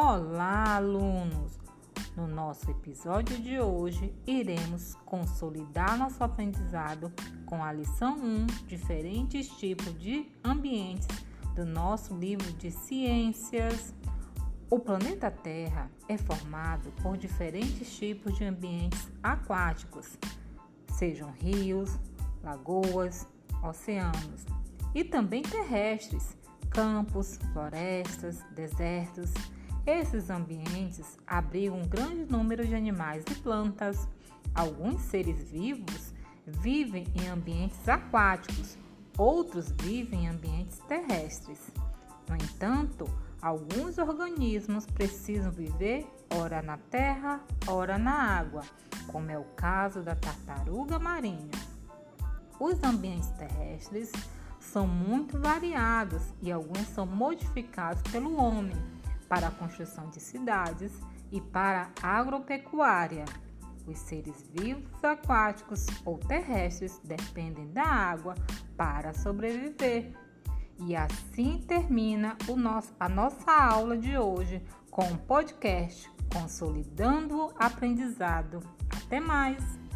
Olá, alunos! No nosso episódio de hoje, iremos consolidar nosso aprendizado com a lição 1, diferentes tipos de ambientes do nosso livro de ciências. O planeta Terra é formado por diferentes tipos de ambientes aquáticos, sejam rios, lagoas, oceanos, e também terrestres, campos, florestas, desertos. Esses ambientes abrigam um grande número de animais e plantas. Alguns seres vivos vivem em ambientes aquáticos, outros vivem em ambientes terrestres. No entanto, alguns organismos precisam viver ora na terra, ora na água, como é o caso da tartaruga marinha. Os ambientes terrestres são muito variados e alguns são modificados pelo homem para a construção de cidades e para a agropecuária. Os seres vivos aquáticos ou terrestres dependem da água para sobreviver. E assim termina nosso, a nossa aula de hoje com o podcast Consolidando o Aprendizado. Até mais!